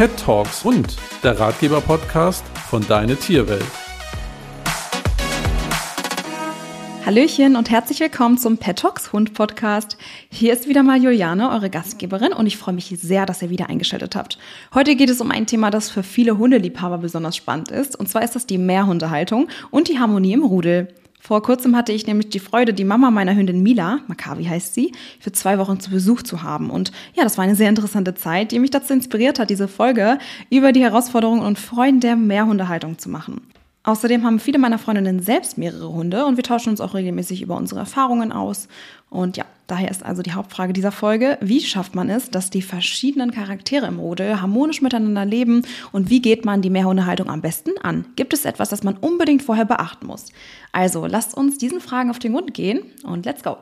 Pet Talks und der Ratgeber-Podcast von Deine Tierwelt. Hallöchen und herzlich willkommen zum Pet Talks Hund Podcast. Hier ist wieder mal Juliane, eure Gastgeberin und ich freue mich sehr, dass ihr wieder eingeschaltet habt. Heute geht es um ein Thema, das für viele Hundeliebhaber besonders spannend ist und zwar ist das die Mehrhundehaltung und die Harmonie im Rudel. Vor kurzem hatte ich nämlich die Freude, die Mama meiner Hündin Mila, Makavi heißt sie, für zwei Wochen zu Besuch zu haben. Und ja, das war eine sehr interessante Zeit, die mich dazu inspiriert hat, diese Folge über die Herausforderungen und Freuden der Mehrhundehaltung zu machen. Außerdem haben viele meiner Freundinnen selbst mehrere Hunde und wir tauschen uns auch regelmäßig über unsere Erfahrungen aus. Und ja, daher ist also die Hauptfrage dieser Folge, wie schafft man es, dass die verschiedenen Charaktere im Rudel harmonisch miteinander leben und wie geht man die Mehrhundehaltung am besten an? Gibt es etwas, das man unbedingt vorher beachten muss? Also lasst uns diesen Fragen auf den Grund gehen und let's go!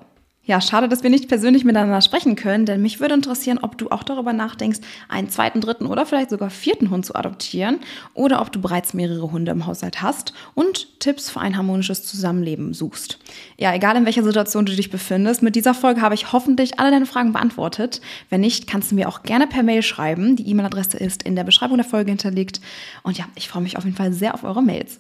Ja, schade, dass wir nicht persönlich miteinander sprechen können, denn mich würde interessieren, ob du auch darüber nachdenkst, einen zweiten, dritten oder vielleicht sogar vierten Hund zu adoptieren oder ob du bereits mehrere Hunde im Haushalt hast und Tipps für ein harmonisches Zusammenleben suchst. Ja, egal in welcher Situation du dich befindest, mit dieser Folge habe ich hoffentlich alle deine Fragen beantwortet. Wenn nicht, kannst du mir auch gerne per Mail schreiben. Die E-Mail-Adresse ist in der Beschreibung der Folge hinterlegt. Und ja, ich freue mich auf jeden Fall sehr auf eure Mails.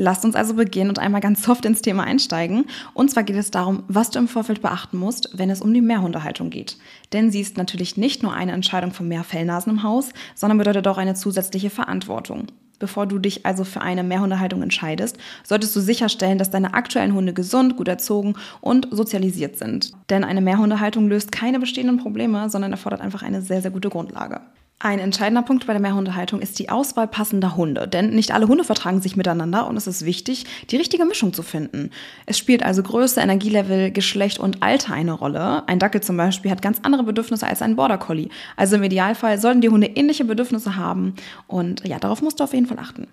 Lasst uns also beginnen und einmal ganz soft ins Thema einsteigen. Und zwar geht es darum, was du im Vorfeld beachten musst, wenn es um die Mehrhundehaltung geht. Denn sie ist natürlich nicht nur eine Entscheidung von mehr Fellnasen im Haus, sondern bedeutet auch eine zusätzliche Verantwortung. Bevor du dich also für eine Mehrhundehaltung entscheidest, solltest du sicherstellen, dass deine aktuellen Hunde gesund, gut erzogen und sozialisiert sind. Denn eine Mehrhundehaltung löst keine bestehenden Probleme, sondern erfordert einfach eine sehr, sehr gute Grundlage. Ein entscheidender Punkt bei der Mehrhundehaltung ist die Auswahl passender Hunde, denn nicht alle Hunde vertragen sich miteinander und es ist wichtig, die richtige Mischung zu finden. Es spielt also Größe, Energielevel, Geschlecht und Alter eine Rolle. Ein Dackel zum Beispiel hat ganz andere Bedürfnisse als ein Border Collie. Also im Idealfall sollten die Hunde ähnliche Bedürfnisse haben und ja, darauf musst du auf jeden Fall achten.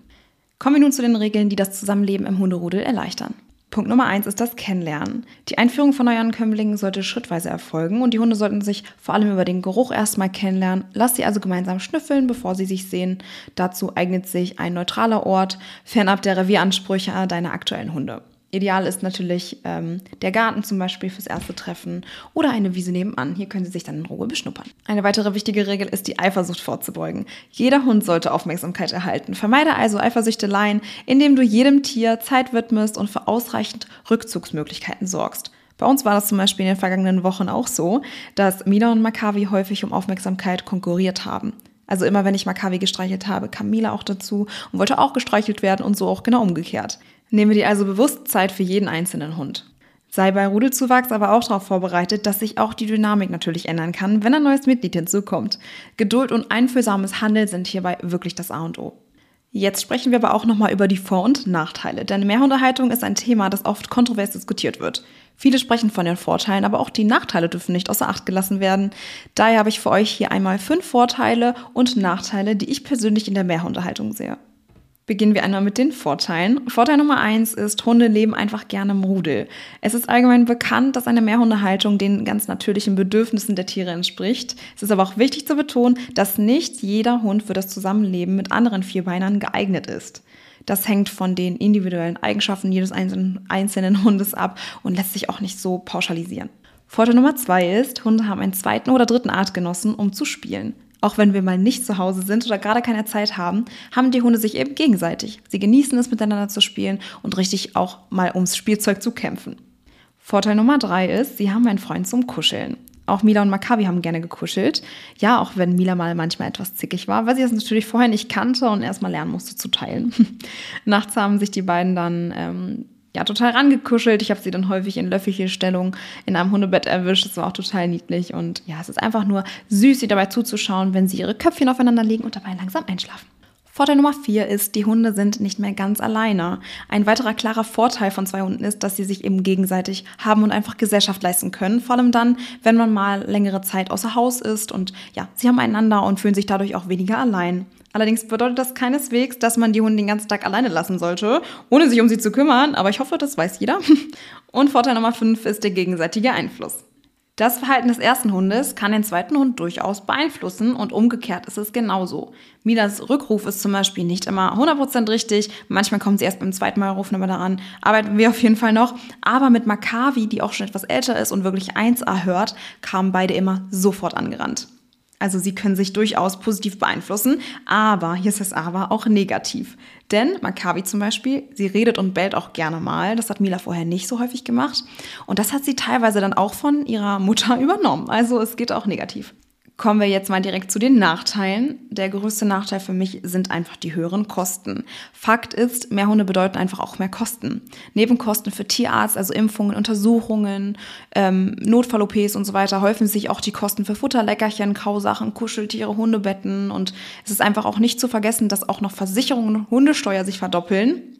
Kommen wir nun zu den Regeln, die das Zusammenleben im Hunderudel erleichtern. Punkt Nummer eins ist das Kennenlernen. Die Einführung von Neuankömmlingen sollte schrittweise erfolgen und die Hunde sollten sich vor allem über den Geruch erstmal kennenlernen. Lass sie also gemeinsam schnüffeln, bevor sie sich sehen. Dazu eignet sich ein neutraler Ort, fernab der Revieransprüche deiner aktuellen Hunde. Ideal ist natürlich ähm, der Garten zum Beispiel fürs erste Treffen oder eine Wiese nebenan. Hier können Sie sich dann in Ruhe beschnuppern. Eine weitere wichtige Regel ist, die Eifersucht vorzubeugen. Jeder Hund sollte Aufmerksamkeit erhalten. Vermeide also Eifersüchteleien, indem du jedem Tier Zeit widmest und für ausreichend Rückzugsmöglichkeiten sorgst. Bei uns war das zum Beispiel in den vergangenen Wochen auch so, dass Mila und Makavi häufig um Aufmerksamkeit konkurriert haben. Also immer wenn ich Makavi gestreichelt habe, kam Mila auch dazu und wollte auch gestreichelt werden und so auch genau umgekehrt. Nehme dir also bewusst Zeit für jeden einzelnen Hund. Sei bei Rudelzuwachs aber auch darauf vorbereitet, dass sich auch die Dynamik natürlich ändern kann, wenn ein neues Mitglied hinzukommt. Geduld und einfühlsames Handeln sind hierbei wirklich das A und O. Jetzt sprechen wir aber auch nochmal über die Vor- und Nachteile, denn Mehrhundehaltung ist ein Thema, das oft kontrovers diskutiert wird. Viele sprechen von den Vorteilen, aber auch die Nachteile dürfen nicht außer Acht gelassen werden. Daher habe ich für euch hier einmal fünf Vorteile und Nachteile, die ich persönlich in der Mehrhundehaltung sehe. Beginnen wir einmal mit den Vorteilen. Vorteil Nummer eins ist, Hunde leben einfach gerne im Rudel. Es ist allgemein bekannt, dass eine Mehrhundehaltung den ganz natürlichen Bedürfnissen der Tiere entspricht. Es ist aber auch wichtig zu betonen, dass nicht jeder Hund für das Zusammenleben mit anderen Vierbeinern geeignet ist. Das hängt von den individuellen Eigenschaften jedes einzelnen, Hundes ab und lässt sich auch nicht so pauschalisieren. Vorteil Nummer zwei ist, Hunde haben einen zweiten oder dritten Artgenossen, um zu spielen. Auch wenn wir mal nicht zu Hause sind oder gerade keine Zeit haben, haben die Hunde sich eben gegenseitig. Sie genießen es, miteinander zu spielen und richtig auch mal ums Spielzeug zu kämpfen. Vorteil Nummer drei ist, sie haben einen Freund zum Kuscheln. Auch Mila und Maccabi haben gerne gekuschelt. Ja, auch wenn Mila mal manchmal etwas zickig war, weil sie das natürlich vorher nicht kannte und erstmal lernen musste zu teilen. Nachts haben sich die beiden dann ähm, ja, total rangekuschelt. Ich habe sie dann häufig in Löffelchenstellung in einem Hundebett erwischt. Das war auch total niedlich. Und ja, es ist einfach nur süß, sie dabei zuzuschauen, wenn sie ihre Köpfchen aufeinander legen und dabei langsam einschlafen. Vorteil Nummer vier ist, die Hunde sind nicht mehr ganz alleine. Ein weiterer klarer Vorteil von zwei Hunden ist, dass sie sich eben gegenseitig haben und einfach Gesellschaft leisten können. Vor allem dann, wenn man mal längere Zeit außer Haus ist und ja, sie haben einander und fühlen sich dadurch auch weniger allein. Allerdings bedeutet das keineswegs, dass man die Hunde den ganzen Tag alleine lassen sollte, ohne sich um sie zu kümmern. Aber ich hoffe, das weiß jeder. Und Vorteil Nummer 5 ist der gegenseitige Einfluss. Das Verhalten des ersten Hundes kann den zweiten Hund durchaus beeinflussen und umgekehrt ist es genauso. Midas Rückruf ist zum Beispiel nicht immer 100% richtig. Manchmal kommen sie erst beim zweiten Mal rufen, aber daran arbeiten wir auf jeden Fall noch. Aber mit Makavi, die auch schon etwas älter ist und wirklich 1A hört, kamen beide immer sofort angerannt. Also sie können sich durchaus positiv beeinflussen, aber, hier ist das aber, auch negativ. Denn Maccabi zum Beispiel, sie redet und bellt auch gerne mal. Das hat Mila vorher nicht so häufig gemacht. Und das hat sie teilweise dann auch von ihrer Mutter übernommen. Also es geht auch negativ. Kommen wir jetzt mal direkt zu den Nachteilen. Der größte Nachteil für mich sind einfach die höheren Kosten. Fakt ist, mehr Hunde bedeuten einfach auch mehr Kosten. Nebenkosten für Tierarzt, also Impfungen, Untersuchungen, ähm, Notfall-OPs und so weiter, häufen sich auch die Kosten für Futterleckerchen, Kausachen, Kuscheltiere, Hundebetten. Und es ist einfach auch nicht zu vergessen, dass auch noch Versicherungen und Hundesteuer sich verdoppeln.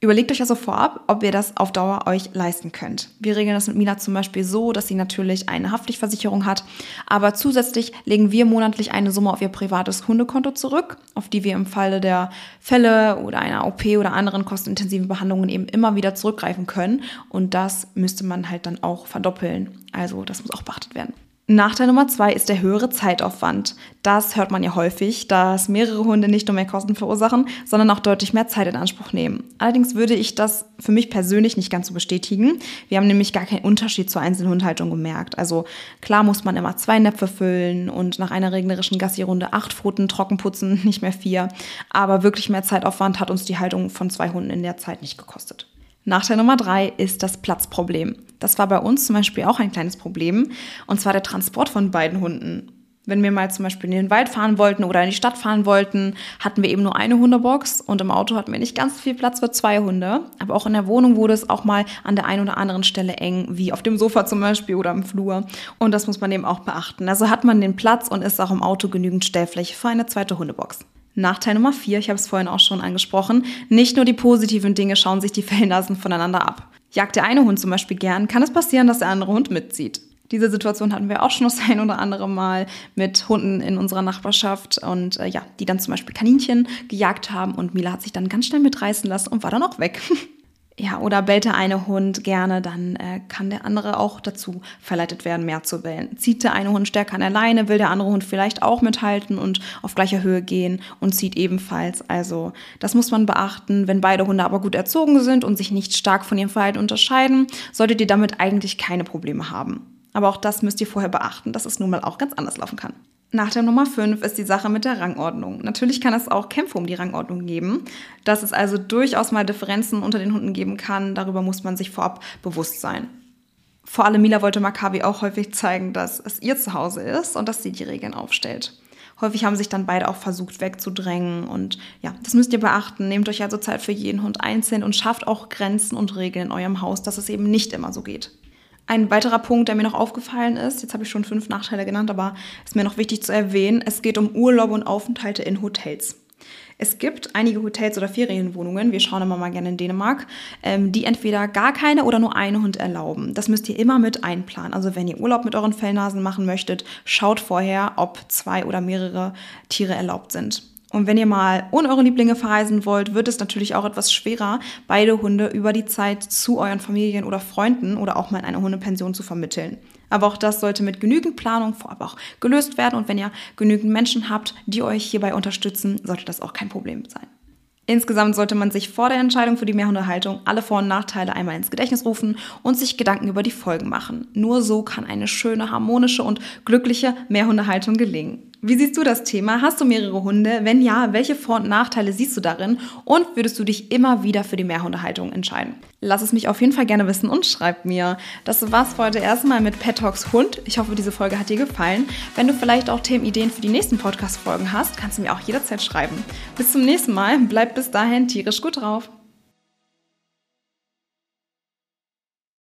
Überlegt euch also vorab, ob ihr das auf Dauer euch leisten könnt. Wir regeln das mit Mina zum Beispiel so, dass sie natürlich eine Haftpflichtversicherung hat, aber zusätzlich legen wir monatlich eine Summe auf ihr privates Hundekonto zurück, auf die wir im Falle der Fälle oder einer OP oder anderen kostenintensiven Behandlungen eben immer wieder zurückgreifen können. Und das müsste man halt dann auch verdoppeln. Also das muss auch beachtet werden. Nachteil Nummer zwei ist der höhere Zeitaufwand. Das hört man ja häufig, dass mehrere Hunde nicht nur mehr Kosten verursachen, sondern auch deutlich mehr Zeit in Anspruch nehmen. Allerdings würde ich das für mich persönlich nicht ganz so bestätigen. Wir haben nämlich gar keinen Unterschied zur einzelnen Hundhaltung gemerkt. Also klar muss man immer zwei Näpfe füllen und nach einer regnerischen Gassi-Runde acht Pfoten trocken putzen, nicht mehr vier. Aber wirklich mehr Zeitaufwand hat uns die Haltung von zwei Hunden in der Zeit nicht gekostet. Nachteil Nummer drei ist das Platzproblem. Das war bei uns zum Beispiel auch ein kleines Problem, und zwar der Transport von beiden Hunden. Wenn wir mal zum Beispiel in den Wald fahren wollten oder in die Stadt fahren wollten, hatten wir eben nur eine Hundebox und im Auto hatten wir nicht ganz viel Platz für zwei Hunde. Aber auch in der Wohnung wurde es auch mal an der einen oder anderen Stelle eng, wie auf dem Sofa zum Beispiel oder im Flur. Und das muss man eben auch beachten. Also hat man den Platz und ist auch im Auto genügend Stellfläche für eine zweite Hundebox. Nachteil Nummer vier, ich habe es vorhin auch schon angesprochen, nicht nur die positiven Dinge schauen sich die Fellnasen voneinander ab. Jagt der eine Hund zum Beispiel gern, kann es passieren, dass der andere Hund mitzieht. Diese Situation hatten wir auch schon das ein oder andere Mal mit Hunden in unserer Nachbarschaft und äh, ja, die dann zum Beispiel Kaninchen gejagt haben und Mila hat sich dann ganz schnell mitreißen lassen und war dann auch weg. ja, oder bellt der eine Hund gerne, dann äh, kann der andere auch dazu verleitet werden, mehr zu bellen. Zieht der eine Hund stärker an der Leine, will der andere Hund vielleicht auch mithalten und auf gleicher Höhe gehen und zieht ebenfalls. Also das muss man beachten. Wenn beide Hunde aber gut erzogen sind und sich nicht stark von ihrem Verhalten unterscheiden, solltet ihr damit eigentlich keine Probleme haben. Aber auch das müsst ihr vorher beachten, dass es nun mal auch ganz anders laufen kann. Nachteil Nummer 5 ist die Sache mit der Rangordnung. Natürlich kann es auch Kämpfe um die Rangordnung geben, dass es also durchaus mal Differenzen unter den Hunden geben kann. Darüber muss man sich vorab bewusst sein. Vor allem Mila wollte Maccabi auch häufig zeigen, dass es ihr Zuhause ist und dass sie die Regeln aufstellt. Häufig haben sich dann beide auch versucht wegzudrängen und ja, das müsst ihr beachten. Nehmt euch also Zeit für jeden Hund einzeln und schafft auch Grenzen und Regeln in eurem Haus, dass es eben nicht immer so geht. Ein weiterer Punkt, der mir noch aufgefallen ist, jetzt habe ich schon fünf Nachteile genannt, aber ist mir noch wichtig zu erwähnen, es geht um Urlaube und Aufenthalte in Hotels. Es gibt einige Hotels oder Ferienwohnungen, wir schauen immer mal gerne in Dänemark, ähm, die entweder gar keine oder nur einen Hund erlauben. Das müsst ihr immer mit einplanen. Also wenn ihr Urlaub mit euren Fellnasen machen möchtet, schaut vorher, ob zwei oder mehrere Tiere erlaubt sind. Und wenn ihr mal ohne eure Lieblinge verreisen wollt, wird es natürlich auch etwas schwerer, beide Hunde über die Zeit zu euren Familien oder Freunden oder auch mal in eine Hundepension zu vermitteln. Aber auch das sollte mit genügend Planung vorab auch gelöst werden. Und wenn ihr genügend Menschen habt, die euch hierbei unterstützen, sollte das auch kein Problem sein. Insgesamt sollte man sich vor der Entscheidung für die Mehrhundehaltung alle Vor- und Nachteile einmal ins Gedächtnis rufen und sich Gedanken über die Folgen machen. Nur so kann eine schöne, harmonische und glückliche Mehrhundehaltung gelingen. Wie siehst du das Thema? Hast du mehrere Hunde? Wenn ja, welche Vor- und Nachteile siehst du darin? Und würdest du dich immer wieder für die Mehrhundehaltung entscheiden? Lass es mich auf jeden Fall gerne wissen und schreib mir. Das war's für heute erstmal mit Pet Talks Hund. Ich hoffe, diese Folge hat dir gefallen. Wenn du vielleicht auch Themenideen für die nächsten Podcast-Folgen hast, kannst du mir auch jederzeit schreiben. Bis zum nächsten Mal. Bleib bis dahin tierisch gut drauf.